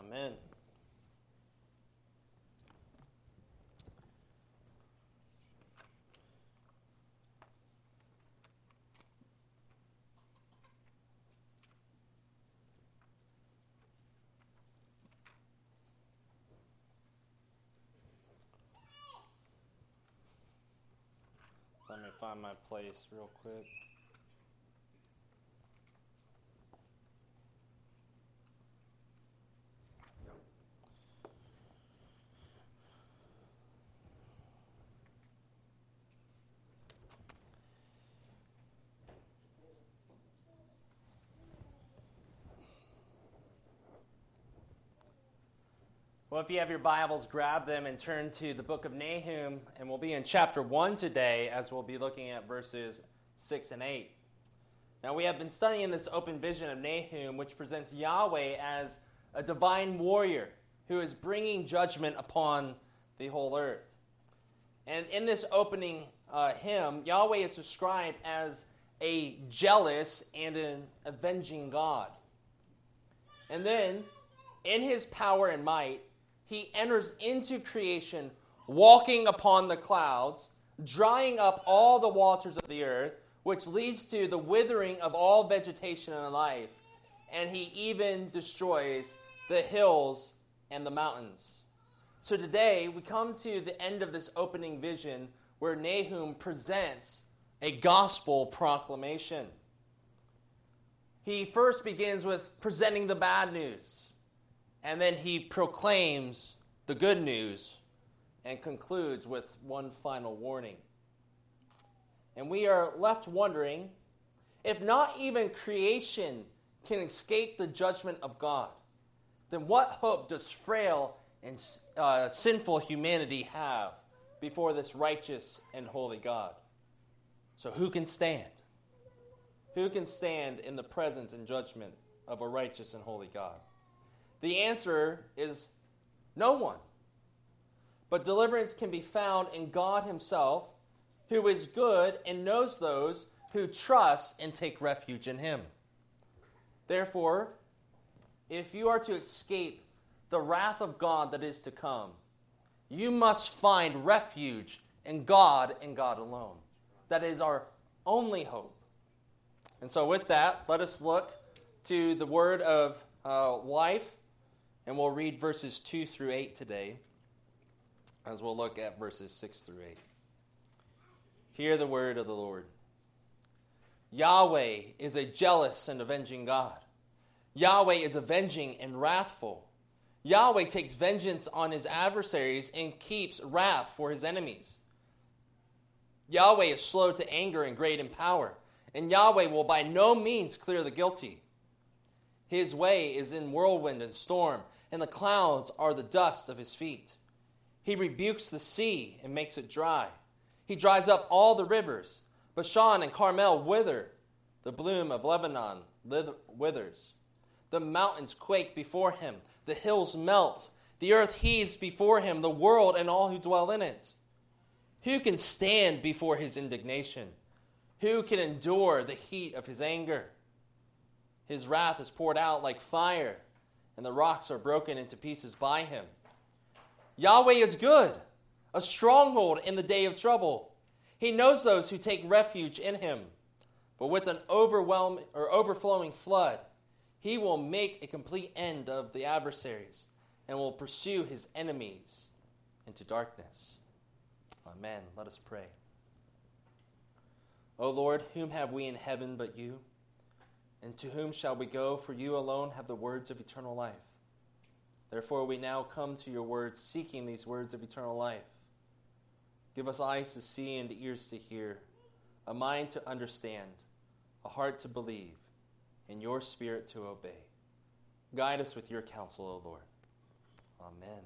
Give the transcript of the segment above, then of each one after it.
Amen. Let me find my place real quick. Well, if you have your Bibles, grab them and turn to the book of Nahum, and we'll be in chapter 1 today as we'll be looking at verses 6 and 8. Now, we have been studying this open vision of Nahum, which presents Yahweh as a divine warrior who is bringing judgment upon the whole earth. And in this opening uh, hymn, Yahweh is described as a jealous and an avenging God. And then, in his power and might, he enters into creation walking upon the clouds, drying up all the waters of the earth, which leads to the withering of all vegetation and life. And he even destroys the hills and the mountains. So today we come to the end of this opening vision where Nahum presents a gospel proclamation. He first begins with presenting the bad news and then he proclaims the good news and concludes with one final warning. And we are left wondering if not even creation can escape the judgment of God, then what hope does frail and uh, sinful humanity have before this righteous and holy God? So, who can stand? Who can stand in the presence and judgment of a righteous and holy God? The answer is no one. But deliverance can be found in God Himself, who is good and knows those who trust and take refuge in Him. Therefore, if you are to escape the wrath of God that is to come, you must find refuge in God and God alone. That is our only hope. And so, with that, let us look to the word of uh, life and we'll read verses 2 through 8 today, as we'll look at verses 6 through 8. Hear the word of the Lord. Yahweh is a jealous and avenging God. Yahweh is avenging and wrathful. Yahweh takes vengeance on his adversaries and keeps wrath for his enemies. Yahweh is slow to anger and great in power, and Yahweh will by no means clear the guilty. His way is in whirlwind and storm, and the clouds are the dust of his feet. He rebukes the sea and makes it dry. He dries up all the rivers. Bashan and Carmel wither. The bloom of Lebanon withers. The mountains quake before him. The hills melt. The earth heaves before him, the world and all who dwell in it. Who can stand before his indignation? Who can endure the heat of his anger? His wrath is poured out like fire, and the rocks are broken into pieces by him. Yahweh is good, a stronghold in the day of trouble. He knows those who take refuge in him. But with an overwhelming or overflowing flood, he will make a complete end of the adversaries and will pursue his enemies into darkness. Amen. Let us pray. O Lord, whom have we in heaven but you? And to whom shall we go? For you alone have the words of eternal life. Therefore, we now come to your words, seeking these words of eternal life. Give us eyes to see and ears to hear, a mind to understand, a heart to believe, and your spirit to obey. Guide us with your counsel, O Lord. Amen.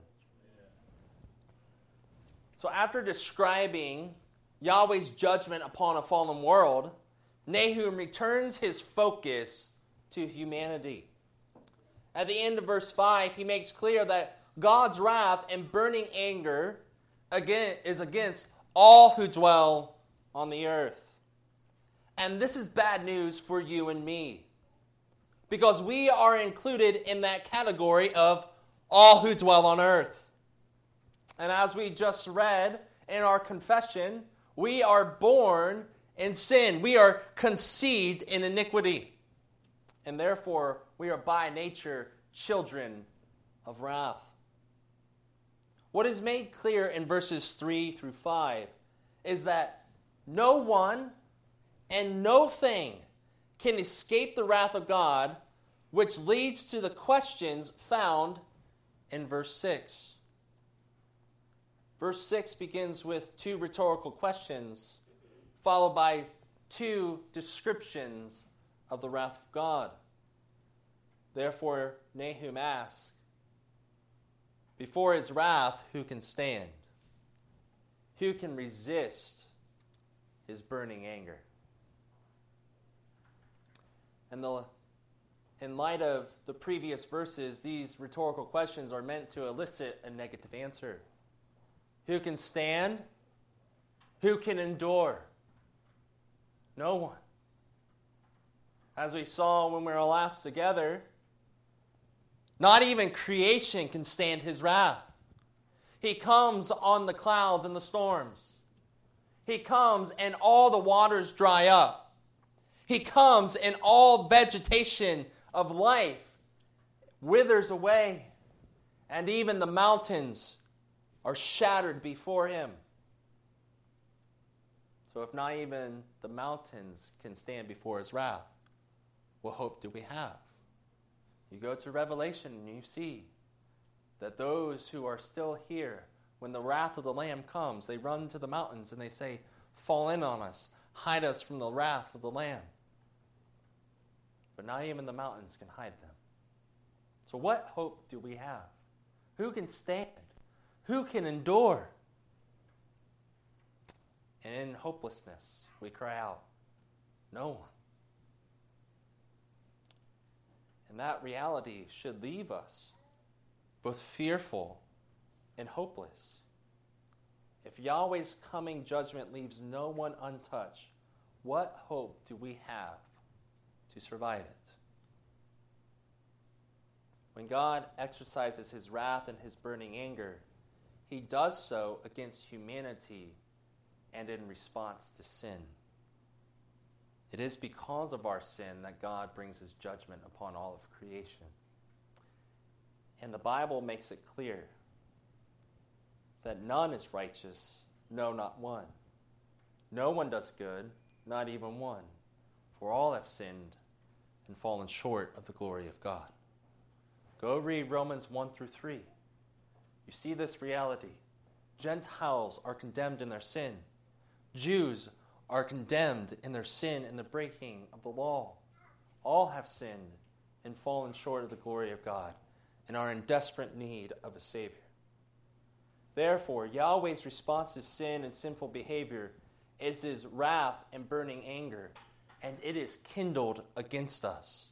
So, after describing Yahweh's judgment upon a fallen world, Nahum returns his focus to humanity. At the end of verse 5, he makes clear that God's wrath and burning anger again is against all who dwell on the earth. And this is bad news for you and me. Because we are included in that category of all who dwell on earth. And as we just read in our confession, we are born in sin. We are conceived in iniquity. And therefore, we are by nature children of wrath. What is made clear in verses 3 through 5 is that no one and no thing can escape the wrath of God, which leads to the questions found in verse 6. Verse 6 begins with two rhetorical questions, followed by two descriptions of the wrath of God. Therefore, Nahum asks, Before his wrath, who can stand? Who can resist his burning anger? And the, in light of the previous verses, these rhetorical questions are meant to elicit a negative answer. Who can stand? Who can endure? No one. As we saw when we were last together, not even creation can stand his wrath. He comes on the clouds and the storms. He comes and all the waters dry up. He comes and all vegetation of life withers away, and even the mountains are shattered before him. So, if not even the mountains can stand before his wrath, what hope do we have? You go to Revelation and you see that those who are still here, when the wrath of the Lamb comes, they run to the mountains and they say, Fall in on us, hide us from the wrath of the Lamb. But not even the mountains can hide them. So, what hope do we have? Who can stand? Who can endure? And in hopelessness, we cry out, No one. And that reality should leave us both fearful and hopeless. If Yahweh's coming judgment leaves no one untouched, what hope do we have to survive it? When God exercises his wrath and his burning anger, he does so against humanity and in response to sin. It is because of our sin that God brings his judgment upon all of creation. And the Bible makes it clear that none is righteous, no, not one. No one does good, not even one. For all have sinned and fallen short of the glory of God. Go read Romans 1 through 3. You see this reality. Gentiles are condemned in their sin. Jews are condemned in their sin and the breaking of the law. All have sinned and fallen short of the glory of God and are in desperate need of a Savior. Therefore, Yahweh's response to sin and sinful behavior is his wrath and burning anger, and it is kindled against us.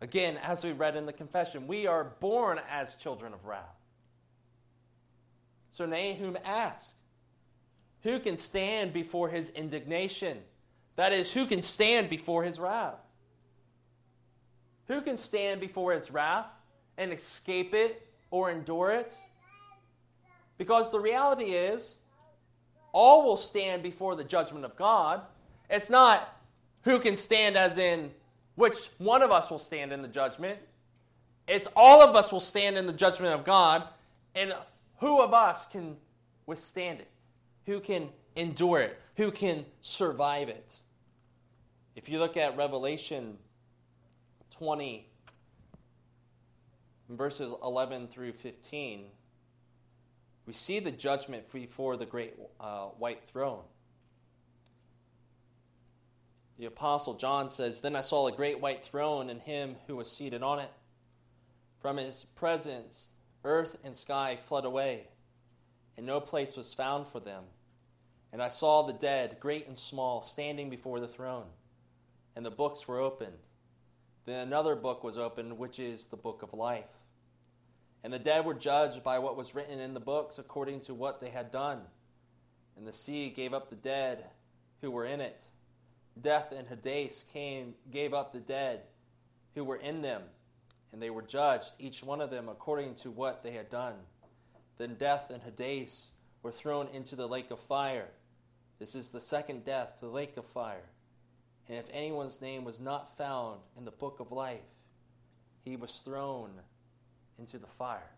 Again, as we read in the confession, we are born as children of wrath. So Nahum asks, who can stand before his indignation? That is, who can stand before his wrath? Who can stand before his wrath and escape it or endure it? Because the reality is, all will stand before the judgment of God. It's not who can stand, as in which one of us will stand in the judgment. It's all of us will stand in the judgment of God, and who of us can withstand it? Who can endure it? Who can survive it? If you look at Revelation 20, verses 11 through 15, we see the judgment before the great uh, white throne. The Apostle John says, Then I saw a great white throne and him who was seated on it. From his presence, earth and sky fled away, and no place was found for them. And I saw the dead, great and small, standing before the throne, and the books were opened. Then another book was opened, which is the book of life. And the dead were judged by what was written in the books according to what they had done. And the sea gave up the dead who were in it. Death and Hades came, gave up the dead who were in them. and they were judged, each one of them according to what they had done. Then death and Hades were thrown into the lake of fire. This is the second death, the lake of fire. And if anyone's name was not found in the book of life, he was thrown into the fire.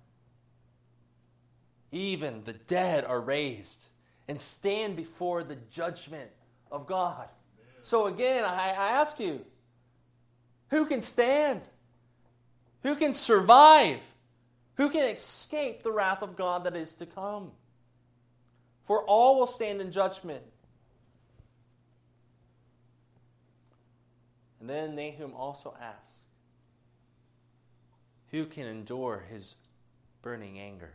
Even the dead are raised and stand before the judgment of God. So again, I, I ask you, who can stand? Who can survive? Who can escape the wrath of God that is to come? For all will stand in judgment. And then Nahum also asks, Who can endure his burning anger?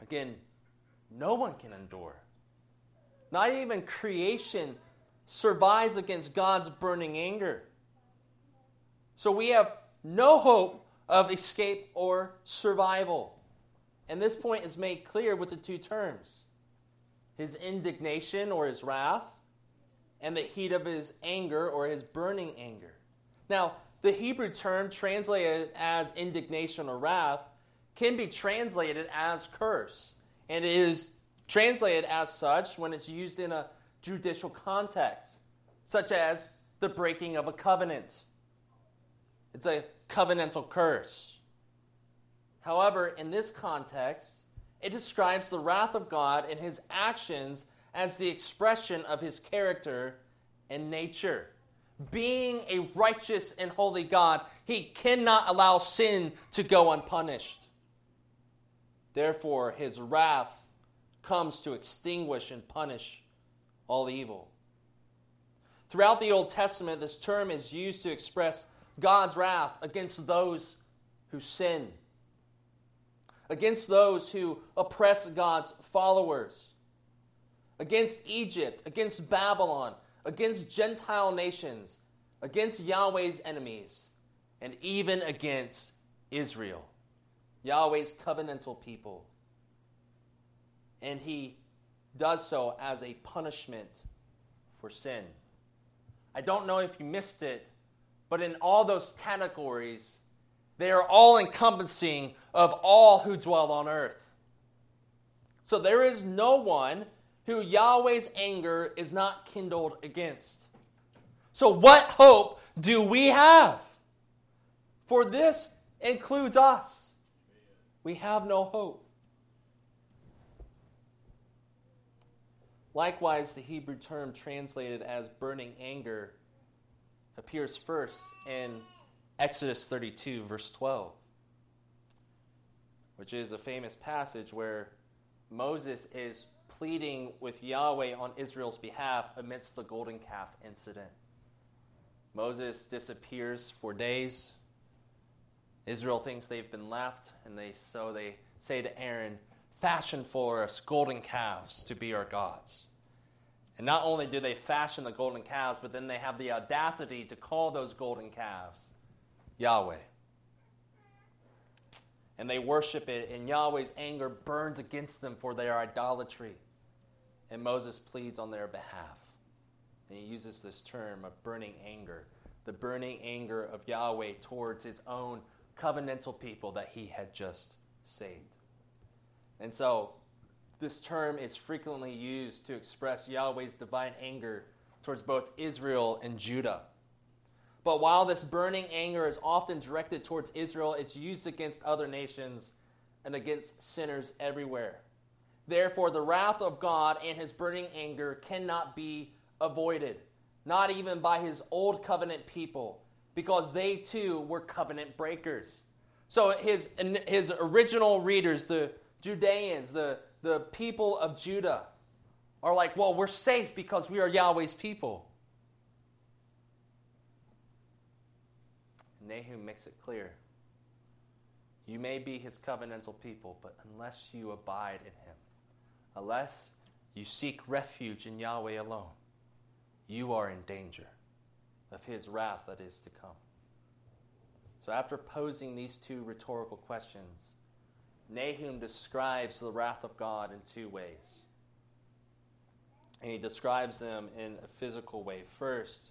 Again, no one can endure. Not even creation survives against God's burning anger. So we have no hope of escape or survival. And this point is made clear with the two terms his indignation or his wrath, and the heat of his anger or his burning anger. Now, the Hebrew term translated as indignation or wrath can be translated as curse, and it is translated as such when it's used in a judicial context, such as the breaking of a covenant. It's a covenantal curse. However, in this context, it describes the wrath of God and his actions as the expression of his character and nature. Being a righteous and holy God, he cannot allow sin to go unpunished. Therefore, his wrath comes to extinguish and punish all evil. Throughout the Old Testament, this term is used to express God's wrath against those who sin, against those who oppress God's followers, against Egypt, against Babylon, against Gentile nations, against Yahweh's enemies, and even against Israel, Yahweh's covenantal people. And he does so as a punishment for sin. I don't know if you missed it, but in all those categories, they are all encompassing of all who dwell on earth. So there is no one who Yahweh's anger is not kindled against. So, what hope do we have? For this includes us. We have no hope. Likewise, the Hebrew term translated as burning anger appears first in Exodus 32, verse 12, which is a famous passage where Moses is pleading with Yahweh on Israel's behalf amidst the golden calf incident. Moses disappears for days. Israel thinks they've been left, and they, so they say to Aaron, Fashion for us golden calves to be our gods. And not only do they fashion the golden calves, but then they have the audacity to call those golden calves Yahweh. And they worship it, and Yahweh's anger burns against them for their idolatry. And Moses pleads on their behalf. And he uses this term of burning anger the burning anger of Yahweh towards his own covenantal people that he had just saved. And so this term is frequently used to express Yahweh's divine anger towards both Israel and Judah. But while this burning anger is often directed towards Israel, it's used against other nations and against sinners everywhere. Therefore, the wrath of God and his burning anger cannot be avoided, not even by his old covenant people, because they too were covenant breakers. So his, his original readers, the Judeans, the, the people of Judah are like, well, we're safe because we are Yahweh's people. Nahum makes it clear. You may be his covenantal people, but unless you abide in him, unless you seek refuge in Yahweh alone, you are in danger of his wrath that is to come. So, after posing these two rhetorical questions, Nahum describes the wrath of God in two ways. And he describes them in a physical way. First,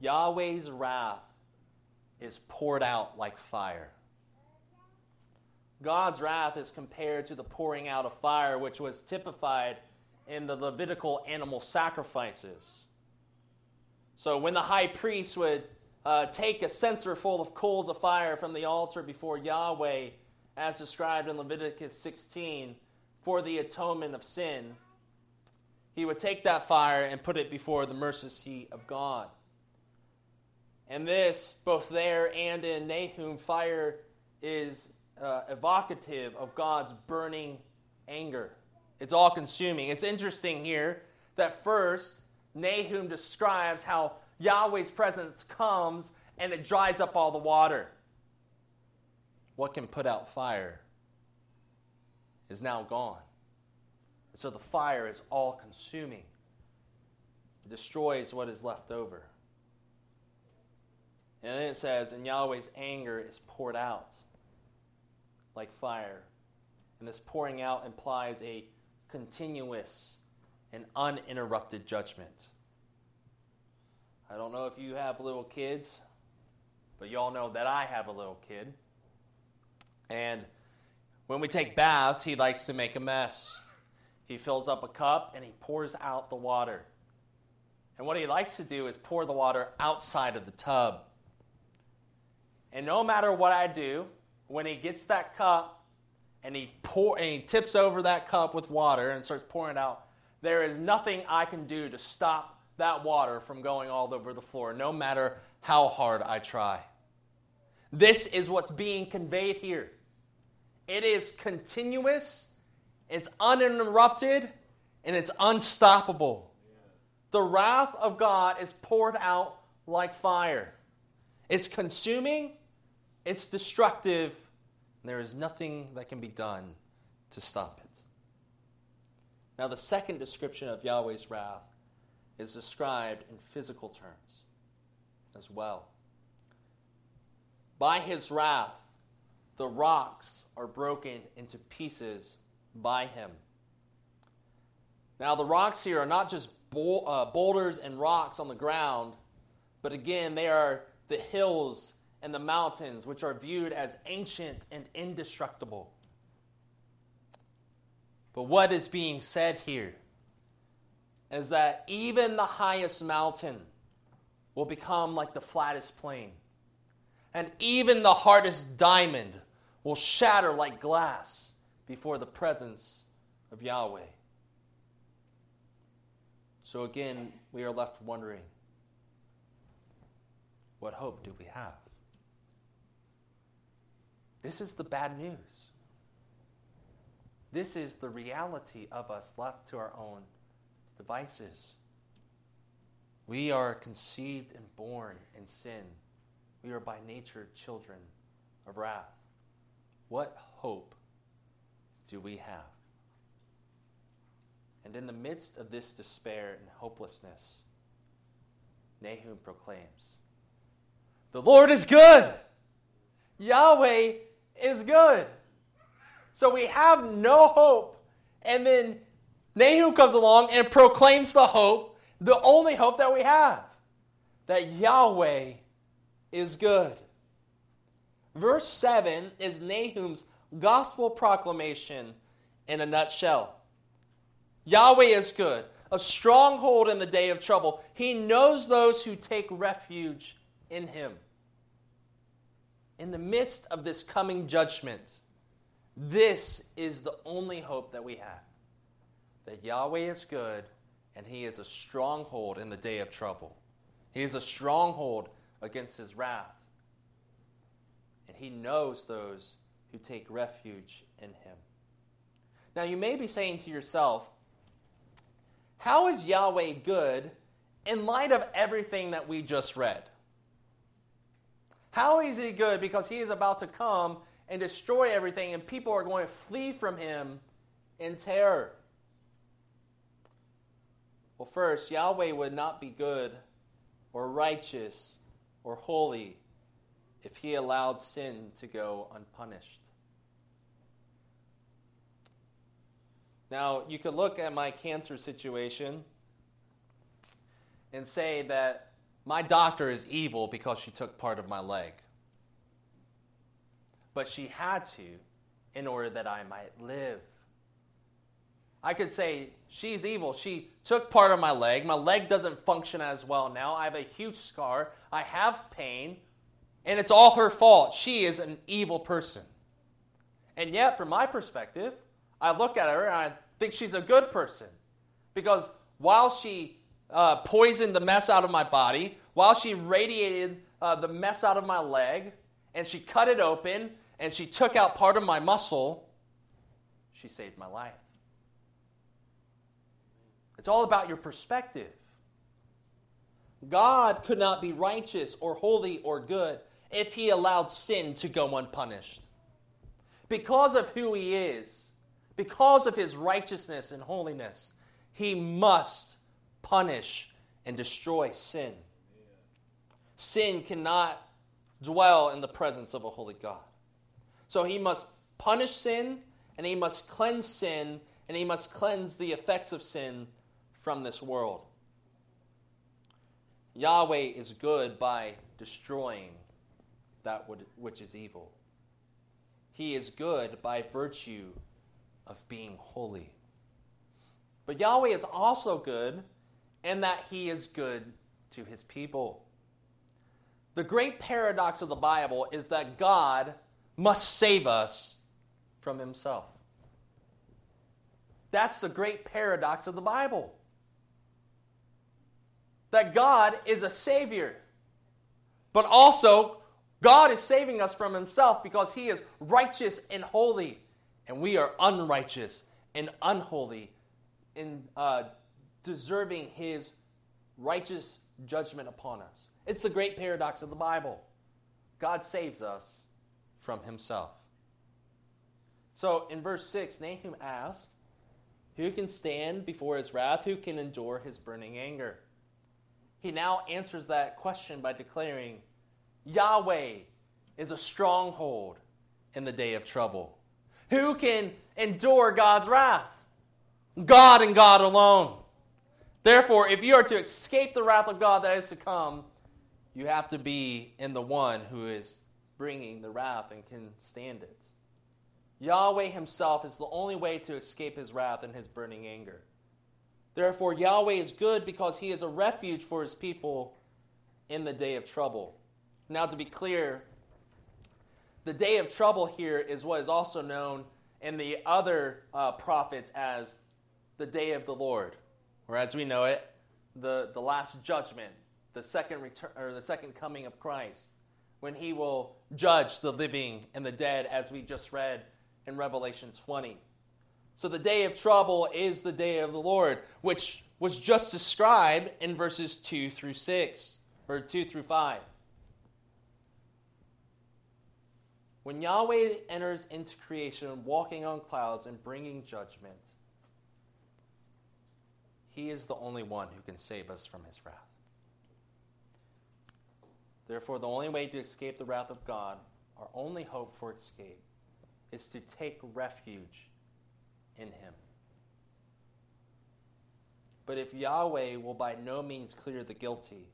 Yahweh's wrath is poured out like fire. God's wrath is compared to the pouring out of fire, which was typified in the Levitical animal sacrifices. So when the high priest would uh, take a censer full of coals of fire from the altar before Yahweh, as described in Leviticus 16, for the atonement of sin, he would take that fire and put it before the mercy seat of God. And this, both there and in Nahum, fire is uh, evocative of God's burning anger. It's all consuming. It's interesting here that first, Nahum describes how Yahweh's presence comes and it dries up all the water. What can put out fire is now gone. So the fire is all consuming, it destroys what is left over. And then it says, and Yahweh's anger is poured out like fire. And this pouring out implies a continuous and uninterrupted judgment. I don't know if you have little kids, but y'all know that I have a little kid. And when we take baths, he likes to make a mess. He fills up a cup and he pours out the water. And what he likes to do is pour the water outside of the tub. And no matter what I do, when he gets that cup and he pour and he tips over that cup with water and starts pouring out, there is nothing I can do to stop that water from going all over the floor, no matter how hard I try. This is what's being conveyed here. It is continuous, it's uninterrupted, and it's unstoppable. The wrath of God is poured out like fire. It's consuming, it's destructive, and there is nothing that can be done to stop it. Now, the second description of Yahweh's wrath is described in physical terms as well. By his wrath, the rocks are broken into pieces by him. Now, the rocks here are not just uh, boulders and rocks on the ground, but again, they are the hills and the mountains, which are viewed as ancient and indestructible. But what is being said here is that even the highest mountain will become like the flattest plain, and even the hardest diamond will shatter like glass before the presence of Yahweh. So again, we are left wondering what hope do we have? This is the bad news. This is the reality of us left to our own devices. We are conceived and born in sin. We are by nature children of wrath. What hope do we have? And in the midst of this despair and hopelessness, Nahum proclaims The Lord is good. Yahweh is good. So we have no hope. And then Nahum comes along and proclaims the hope, the only hope that we have that Yahweh is good. Verse 7 is Nahum's gospel proclamation in a nutshell. Yahweh is good, a stronghold in the day of trouble. He knows those who take refuge in him. In the midst of this coming judgment, this is the only hope that we have that Yahweh is good and he is a stronghold in the day of trouble. He is a stronghold against his wrath. And he knows those who take refuge in him. Now, you may be saying to yourself, how is Yahweh good in light of everything that we just read? How is he good? Because he is about to come and destroy everything, and people are going to flee from him in terror. Well, first, Yahweh would not be good or righteous or holy if he allowed sin to go unpunished. Now, you could look at my cancer situation and say that my doctor is evil because she took part of my leg. but she had to in order that I might live. I could say, she's evil. She took part of my leg. My leg doesn't function as well now. I have a huge scar. I have pain. And it's all her fault. She is an evil person. And yet, from my perspective, I look at her and I think she's a good person. Because while she uh, poisoned the mess out of my body, while she radiated uh, the mess out of my leg, and she cut it open, and she took out part of my muscle, she saved my life. It's all about your perspective. God could not be righteous or holy or good if he allowed sin to go unpunished. Because of who he is, because of his righteousness and holiness, he must punish and destroy sin. Sin cannot dwell in the presence of a holy God. So he must punish sin, and he must cleanse sin, and he must cleanse the effects of sin from this world. Yahweh is good by destroying that which is evil. He is good by virtue of being holy. But Yahweh is also good in that he is good to his people. The great paradox of the Bible is that God must save us from himself. That's the great paradox of the Bible. That God is a Savior, but also God is saving us from himself because he is righteous and holy, and we are unrighteous and unholy in uh, deserving his righteous judgment upon us. It's the great paradox of the Bible. God saves us from himself. So in verse 6, Nahum asked, Who can stand before his wrath? Who can endure his burning anger? He now answers that question by declaring, Yahweh is a stronghold in the day of trouble. Who can endure God's wrath? God and God alone. Therefore, if you are to escape the wrath of God that is to come, you have to be in the one who is bringing the wrath and can stand it. Yahweh himself is the only way to escape his wrath and his burning anger. Therefore, Yahweh is good because he is a refuge for his people in the day of trouble. Now, to be clear, the day of trouble here is what is also known in the other uh, prophets as the day of the Lord, or as we know it, the, the last judgment, the second return or the second coming of Christ, when he will judge the living and the dead, as we just read in Revelation 20. So the day of trouble is the day of the Lord, which was just described in verses 2 through 6, or 2 through 5. When Yahweh enters into creation, walking on clouds and bringing judgment, he is the only one who can save us from his wrath. Therefore, the only way to escape the wrath of God, our only hope for escape, is to take refuge in him. But if Yahweh will by no means clear the guilty,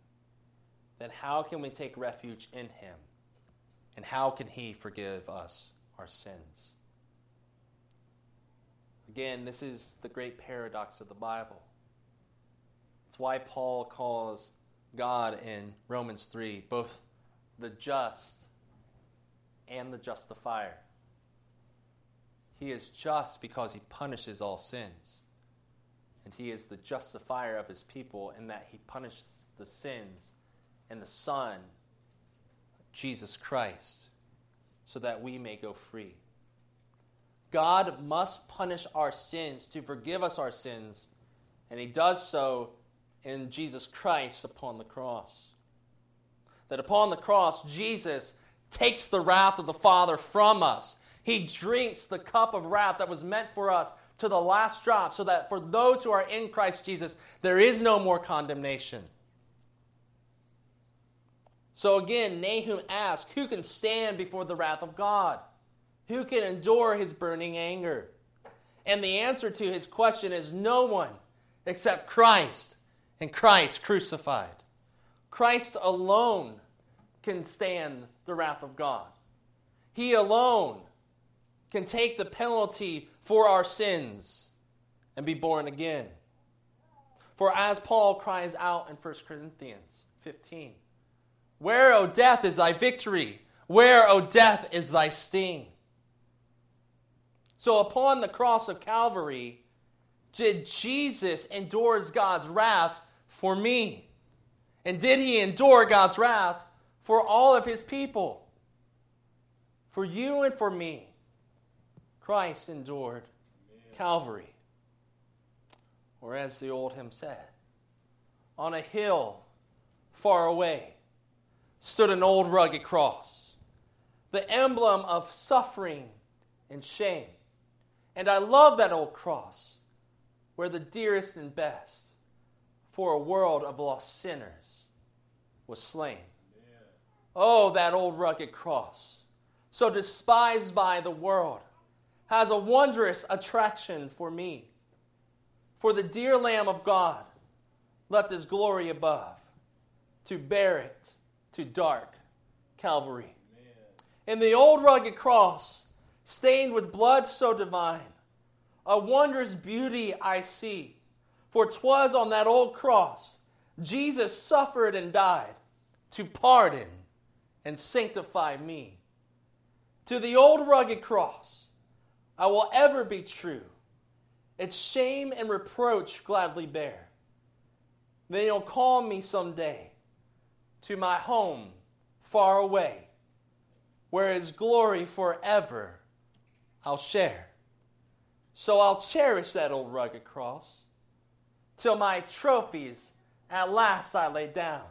then how can we take refuge in him? And how can He forgive us our sins? Again, this is the great paradox of the Bible. It's why Paul calls God in Romans 3 both the just and the justifier. He is just because he punishes all sins. And he is the justifier of his people in that he punishes the sins and the Son Jesus Christ so that we may go free. God must punish our sins to forgive us our sins, and He does so in Jesus Christ upon the cross. That upon the cross, Jesus takes the wrath of the Father from us. He drinks the cup of wrath that was meant for us to the last drop, so that for those who are in Christ Jesus, there is no more condemnation. So again, Nahum asks, Who can stand before the wrath of God? Who can endure his burning anger? And the answer to his question is no one except Christ and Christ crucified. Christ alone can stand the wrath of God. He alone can take the penalty for our sins and be born again. For as Paul cries out in 1 Corinthians 15, Where, O death, is thy victory? Where, O death, is thy sting? So upon the cross of Calvary, did Jesus endure God's wrath for me? And did he endure God's wrath for all of his people? For you and for me, Christ endured Calvary. Or as the old hymn said, on a hill far away stood an old rugged cross, the emblem of suffering and shame. And I love that old cross where the dearest and best for a world of lost sinners was slain. Oh, that old rugged cross, so despised by the world, has a wondrous attraction for me. For the dear Lamb of God left his glory above to bear it to dark Calvary. In the old rugged cross, stained with blood so divine, a wondrous beauty I see. For 'twas on that old cross Jesus suffered and died to pardon and sanctify me. To the old rugged cross I will ever be true, its shame and reproach gladly bear. Then you'll call me someday to my home far away, where his glory forever I'll share. So I'll cherish that old rugged cross till my trophies at last I lay down.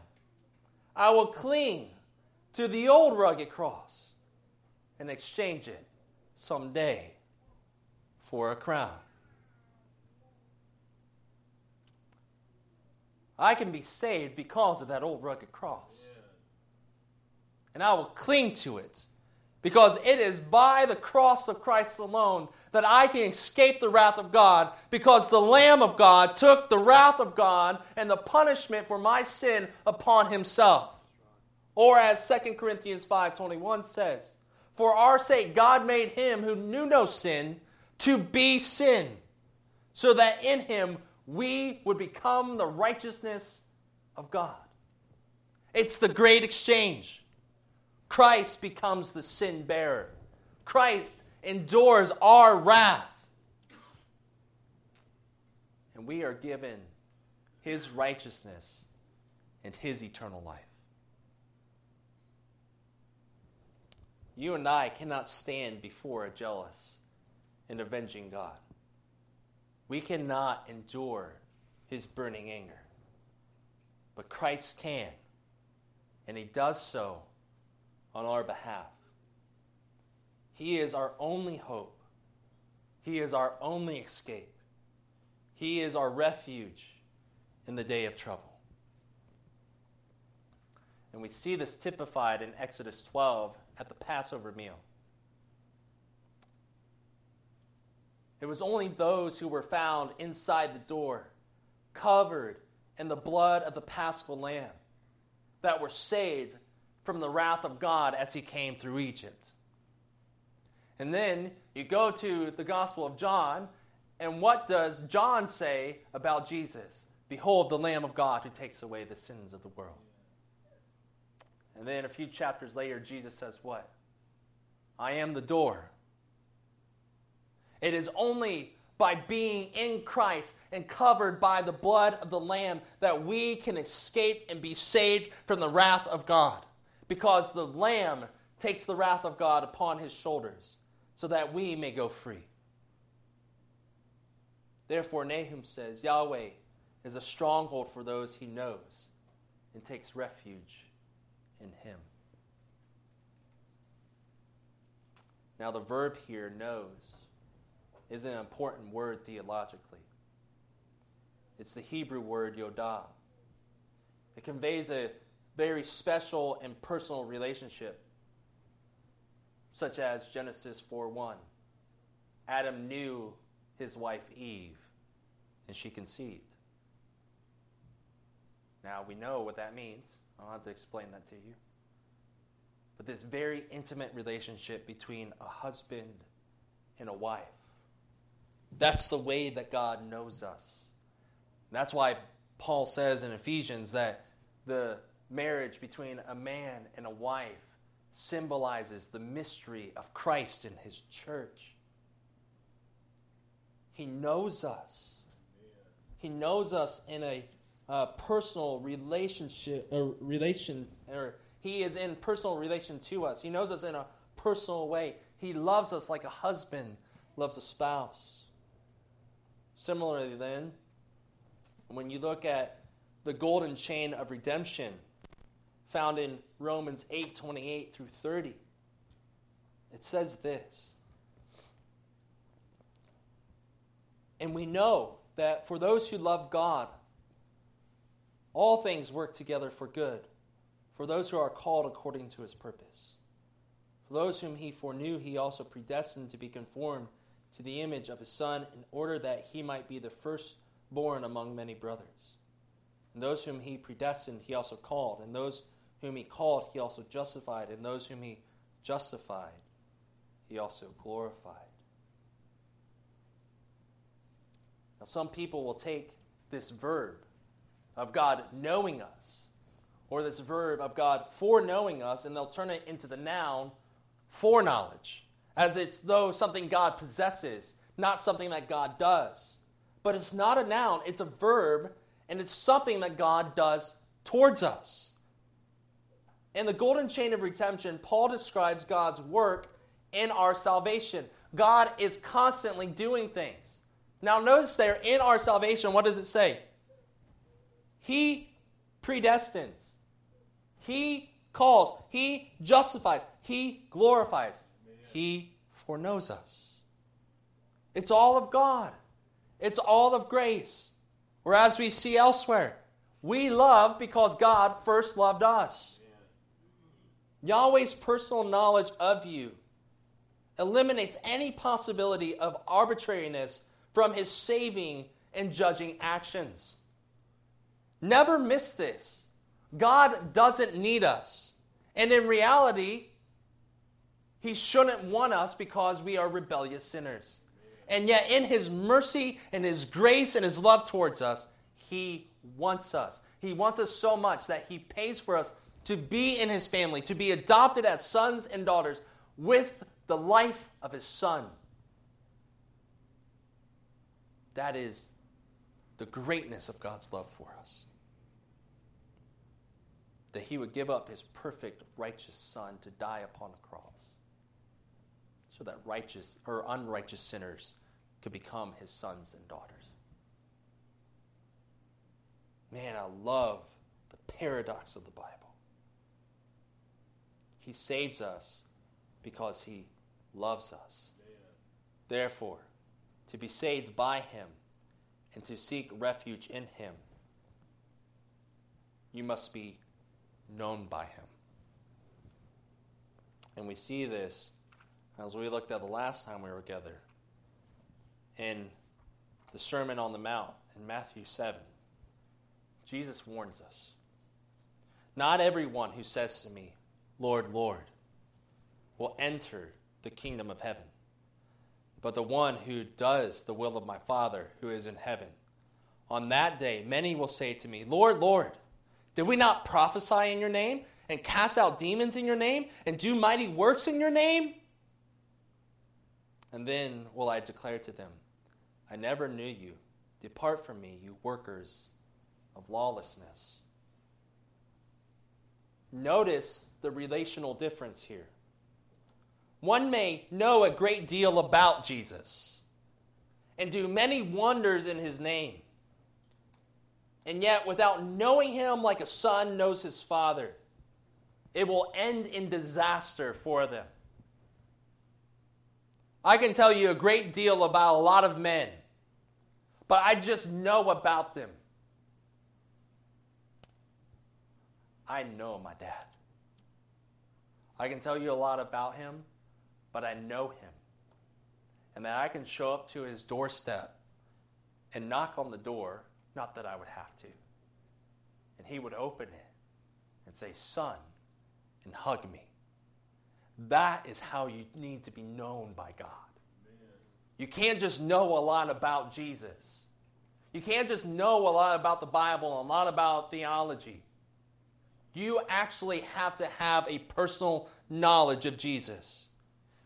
I will cling to the old rugged cross and exchange it someday for a crown. I can be saved because of that old rugged cross. And I will cling to it because it is by the cross of Christ alone that I can escape the wrath of God because the Lamb of God took the wrath of God and the punishment for my sin upon himself. Or as 2 Corinthians 5:21 says, "For our sake God made him who knew no sin to be sin, so that in him we would become the righteousness of God." It's the great exchange. Christ becomes the sin bearer. Christ endures our wrath. And we are given his righteousness and his eternal life. You and I cannot stand before a jealous and avenging God. We cannot endure his burning anger. But Christ can, and he does so on our behalf. He is our only hope. He is our only escape. He is our refuge in the day of trouble. And we see this typified in Exodus 12 at the Passover meal. It was only those who were found inside the door, covered in the blood of the paschal lamb, that were saved from the wrath of God as he came through Egypt. And then you go to the Gospel of John, and what does John say about Jesus? Behold, the Lamb of God who takes away the sins of the world. And then a few chapters later, Jesus says, What? I am the door. It is only by being in Christ and covered by the blood of the Lamb that we can escape and be saved from the wrath of God because the Lamb takes the wrath of God upon his shoulders so that we may go free. Therefore, Nahum says, Yahweh is a stronghold for those he knows and takes refuge in him. Now, the verb here, knows, is an important word theologically. It's the Hebrew word yada. It conveys a very special and personal relationship, such as Genesis 4 1. Adam knew his wife Eve, and she conceived. Now we know what that means. I don't have to explain that to you. but this very intimate relationship between a husband and a wife. That's the way that God knows us. That's why Paul says in Ephesians that the marriage between a man and a wife symbolizes the mystery of Christ and his church. He knows us. He knows us in a personal relationship, or relation, or he is in personal relation to us. He knows us in a personal way. He loves us like a husband loves a spouse. Similarly, then, when you look at the golden chain of redemption found in Romans 8 28 through 30, it says this. And we know that for those who love God, all things work together for good, for those who are called according to his purpose. For those whom he foreknew, he also predestined to be conformed to the image of his Son, in order that he might be the firstborn among many brothers. And those whom he predestined, he also called. And those whom he called, he also justified. And those whom he justified, he also glorified. Now, some people will take this verb of God knowing us, or this verb of God foreknowing us, and they'll turn it into the noun foreknowledge, as it's though something God possesses, not something that God does. But it's not a noun, it's a verb, and it's something that God does towards us. In the golden chain of redemption, Paul describes God's work in our salvation. God is constantly doing things. Now, notice there, in our salvation, what does it say? He predestines, He calls, He justifies, He glorifies, He foreknows us. It's all of God, it's all of grace. Whereas we see elsewhere, we love because God first loved us. Yahweh's personal knowledge of you eliminates any possibility of arbitrariness from his saving and judging actions. Never miss this. God doesn't need us. And in reality, he shouldn't want us because we are rebellious sinners. And yet, in his mercy and his grace and his love towards us, he wants us. He wants us so much that he pays for us to be in his family, to be adopted as sons and daughters with the life of his son. That is the greatness of God's love for us. That he would give up his perfect, righteous son to die upon a cross so that righteous or unrighteous sinners could become his sons and daughters. Man, I love the paradox of the Bible. He saves us because he loves us. Therefore, to be saved by him and to seek refuge in him, you must be known by him. And we see this as we looked at the last time we were together in the Sermon on the Mount in Matthew 7. Jesus warns us Not everyone who says to me, Lord, Lord, will enter the kingdom of heaven but the one who does the will of my Father who is in heaven. On that day, many will say to me, Lord, Lord, did we not prophesy in your name, and cast out demons in your name, and do mighty works in your name? And then will I declare to them, I never knew you. Depart from me, you workers of lawlessness. Notice the relational difference here one may know a great deal about Jesus and do many wonders in his name. And yet, without knowing him like a son knows his father, it will end in disaster for them. I can tell you a great deal about a lot of men, but I just know about them. I know my dad. I can tell you a lot about him, but I know him. And that I can show up to his doorstep and knock on the door, not that I would have to. And he would open it and say, Son, and hug me That is how you need to be known by God. You can't just know a lot about Jesus. You can't just know a lot about the Bible, and a lot about theology. You actually have to have a personal knowledge of Jesus.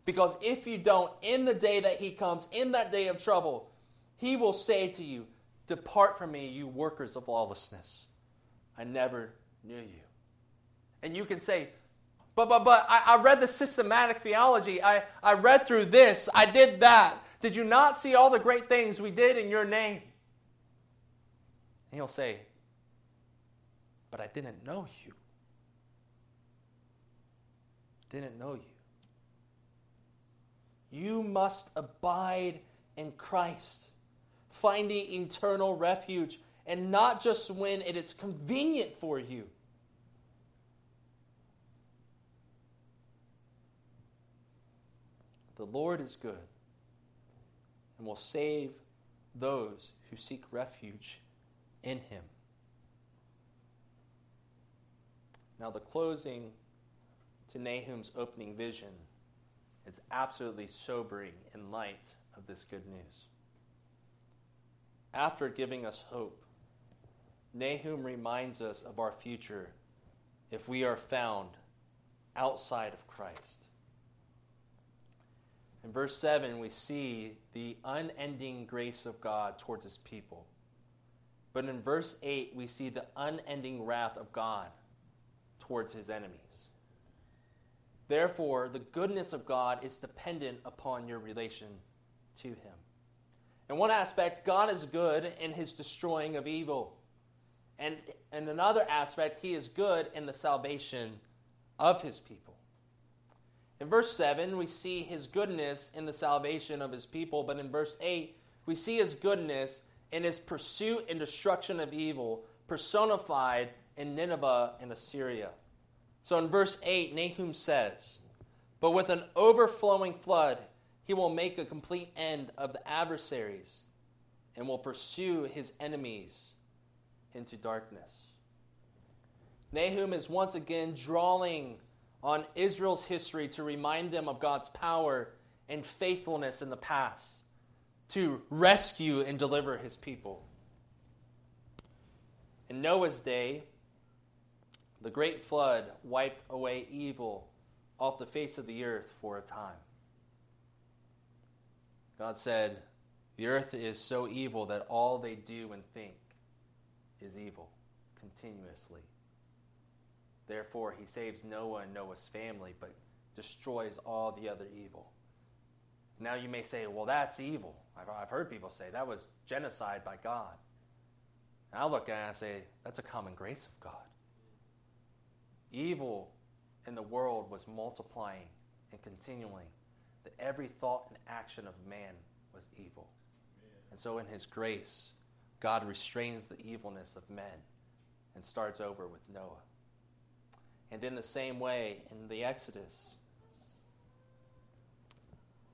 Because if you don't, in the day that he comes, in that day of trouble, he will say to you, Depart from me, you workers of lawlessness. I never knew you. And you can say, but, but, but, I, I read the systematic theology. I, I read through this. I did that. Did you not see all the great things we did in your name? And he'll say, But I didn't know you. Didn't know you. You must abide in Christ, finding eternal refuge, and not just when it is convenient for you. The Lord is good and will save those who seek refuge in him. Now, the closing to Nahum's opening vision is absolutely sobering in light of this good news. After giving us hope, Nahum reminds us of our future if we are found outside of Christ. In verse 7, we see the unending grace of God towards his people. But in verse 8, we see the unending wrath of God towards his enemies. Therefore, the goodness of God is dependent upon your relation to him. In one aspect, God is good in his destroying of evil. And in another aspect, he is good in the salvation of his people. In verse 7, we see his goodness in the salvation of his people, but in verse 8, we see his goodness in his pursuit and destruction of evil, personified in Nineveh and Assyria. So in verse 8, Nahum says, But with an overflowing flood, he will make a complete end of the adversaries and will pursue his enemies into darkness. Nahum is once again drawing on Israel's history to remind them of God's power and faithfulness in the past to rescue and deliver his people. In Noah's day, the great flood wiped away evil off the face of the earth for a time. God said, The earth is so evil that all they do and think is evil continuously. Therefore, he saves Noah and Noah's family, but destroys all the other evil. Now you may say, well, that's evil. I've, I've heard people say that was genocide by God. And I look at it and say, that's a common grace of God. Evil in the world was multiplying and continuing, that every thought and action of man was evil. And so, in his grace, God restrains the evilness of men and starts over with Noah. And in the same way, in the Exodus,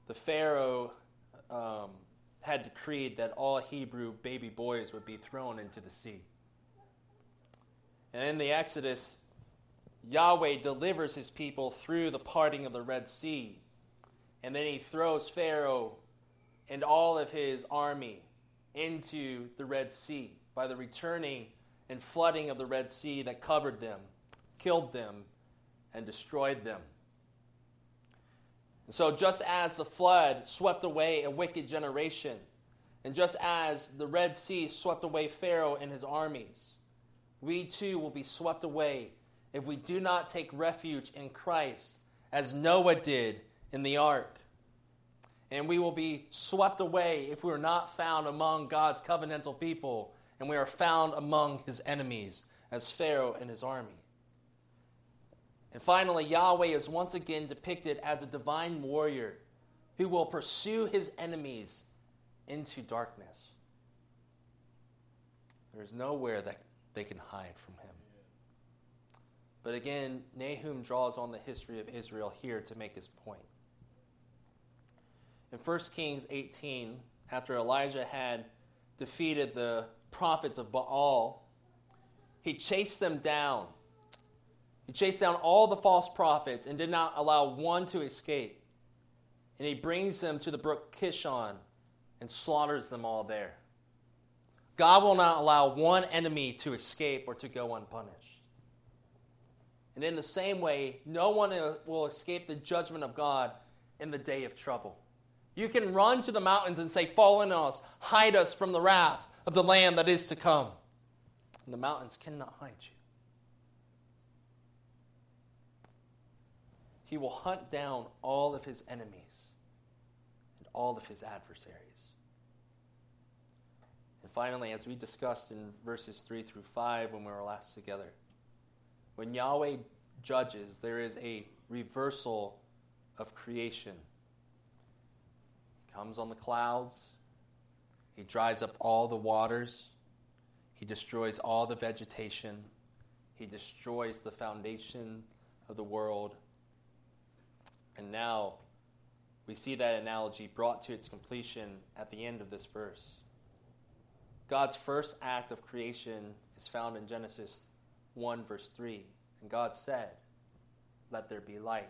the Pharaoh um, had decreed that all Hebrew baby boys would be thrown into the sea. And in the Exodus, Yahweh delivers his people through the parting of the Red Sea. And then he throws Pharaoh and all of his army into the Red Sea by the returning and flooding of the Red Sea that covered them killed them, and destroyed them. And so, just as the flood swept away a wicked generation, and just as the Red Sea swept away Pharaoh and his armies, we too will be swept away if we do not take refuge in Christ, as Noah did in the ark. And we will be swept away if we are not found among God's covenantal people and we are found among his enemies, as Pharaoh and his army. And finally, Yahweh is once again depicted as a divine warrior who will pursue his enemies into darkness. There's nowhere that they can hide from him. But again, Nahum draws on the history of Israel here to make his point. In 1 Kings 18, after Elijah had defeated the prophets of Baal, he chased them down He chased down all the false prophets and did not allow one to escape. And he brings them to the brook Kishon and slaughters them all there. God will not allow one enemy to escape or to go unpunished. And in the same way, no one will escape the judgment of God in the day of trouble. You can run to the mountains and say, Fall on us, hide us from the wrath of the Lamb that is to come. And the mountains cannot hide you. He will hunt down all of his enemies and all of his adversaries. And finally, as we discussed in verses 3 through 5 when we were last together, when Yahweh judges, there is a reversal of creation. He comes on the clouds, he dries up all the waters, he destroys all the vegetation, he destroys the foundation of the world and now we see that analogy brought to its completion at the end of this verse. God's first act of creation is found in Genesis 1, verse 3. And God said, Let there be light.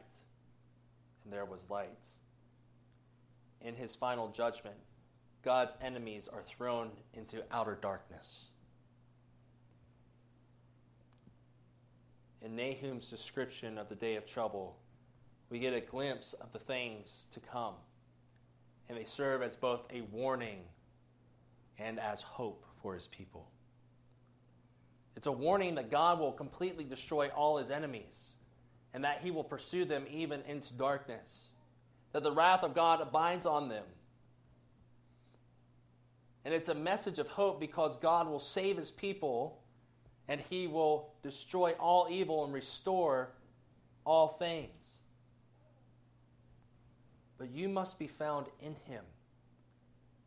And there was light. In his final judgment, God's enemies are thrown into outer darkness. In Nahum's description of the day of trouble, we get a glimpse of the things to come. And they serve as both a warning and as hope for his people. It's a warning that God will completely destroy all his enemies and that he will pursue them even into darkness, that the wrath of God abides on them. And it's a message of hope because God will save his people and he will destroy all evil and restore all things. But you must be found in him.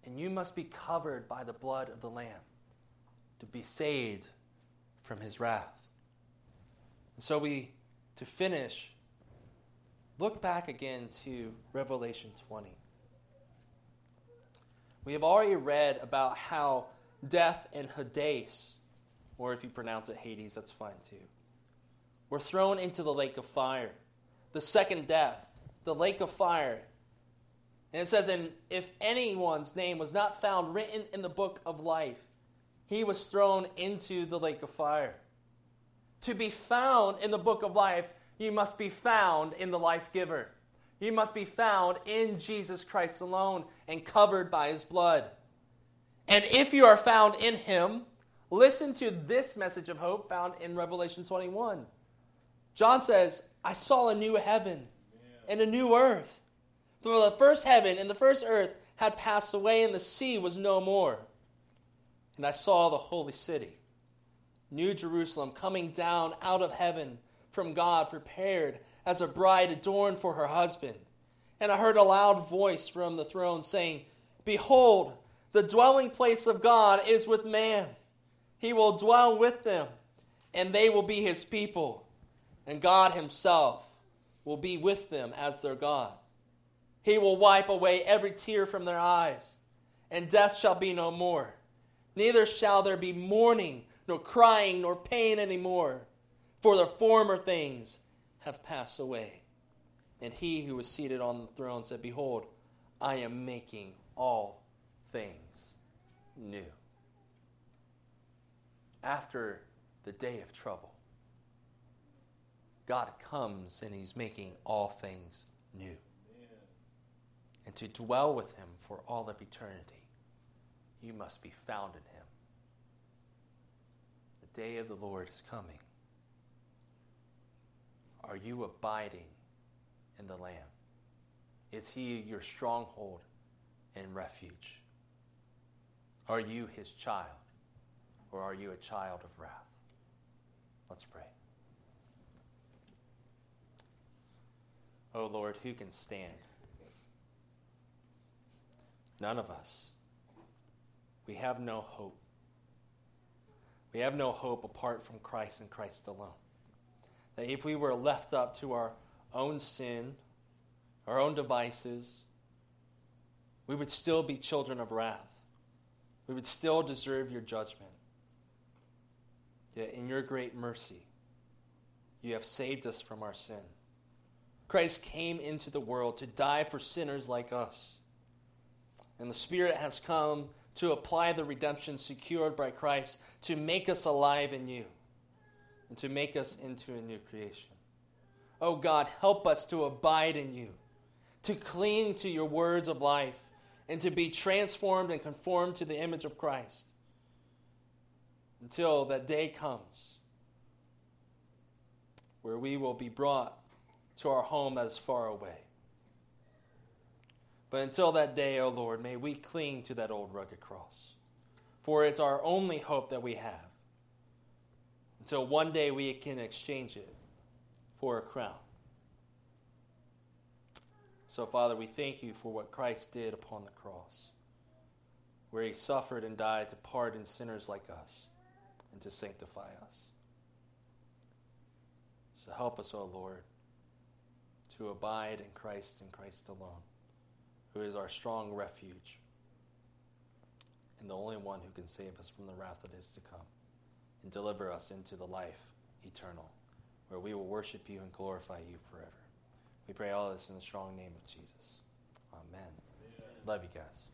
And you must be covered by the blood of the Lamb to be saved from his wrath. And so we, to finish, look back again to Revelation 20. We have already read about how death and Hades, or if you pronounce it Hades, that's fine too, were thrown into the lake of fire. The second death, the lake of fire, and it says, And if anyone's name was not found written in the book of life, he was thrown into the lake of fire. To be found in the book of life, you must be found in the life giver. You must be found in Jesus Christ alone and covered by his blood. And if you are found in him, listen to this message of hope found in Revelation 21. John says, I saw a new heaven and a new earth. For the first heaven and the first earth had passed away, and the sea was no more. And I saw the holy city, New Jerusalem, coming down out of heaven from God, prepared as a bride adorned for her husband. And I heard a loud voice from the throne saying, Behold, the dwelling place of God is with man. He will dwell with them, and they will be his people. And God himself will be with them as their God. He will wipe away every tear from their eyes, and death shall be no more. Neither shall there be mourning, nor crying, nor pain any more, for the former things have passed away. And he who was seated on the throne said, Behold, I am making all things new. After the day of trouble, God comes and he's making all things new and to dwell with him for all of eternity, you must be found in him. The day of the Lord is coming. Are you abiding in the Lamb? Is he your stronghold and refuge? Are you his child, or are you a child of wrath? Let's pray. Oh Lord, who can stand? None of us. We have no hope. We have no hope apart from Christ and Christ alone. That if we were left up to our own sin, our own devices, we would still be children of wrath. We would still deserve your judgment. Yet in your great mercy, you have saved us from our sin. Christ came into the world to die for sinners like us. And the Spirit has come to apply the redemption secured by Christ to make us alive in you and to make us into a new creation. Oh God, help us to abide in you, to cling to your words of life, and to be transformed and conformed to the image of Christ until that day comes where we will be brought to our home that is far away. But until that day, O oh Lord, may we cling to that old rugged cross. For it's our only hope that we have. Until one day we can exchange it for a crown. So, Father, we thank you for what Christ did upon the cross, where he suffered and died to pardon sinners like us and to sanctify us. So, help us, O oh Lord, to abide in Christ and Christ alone who is our strong refuge and the only one who can save us from the wrath that is to come and deliver us into the life eternal, where we will worship you and glorify you forever. We pray all this in the strong name of Jesus. Amen. Amen. Love you guys.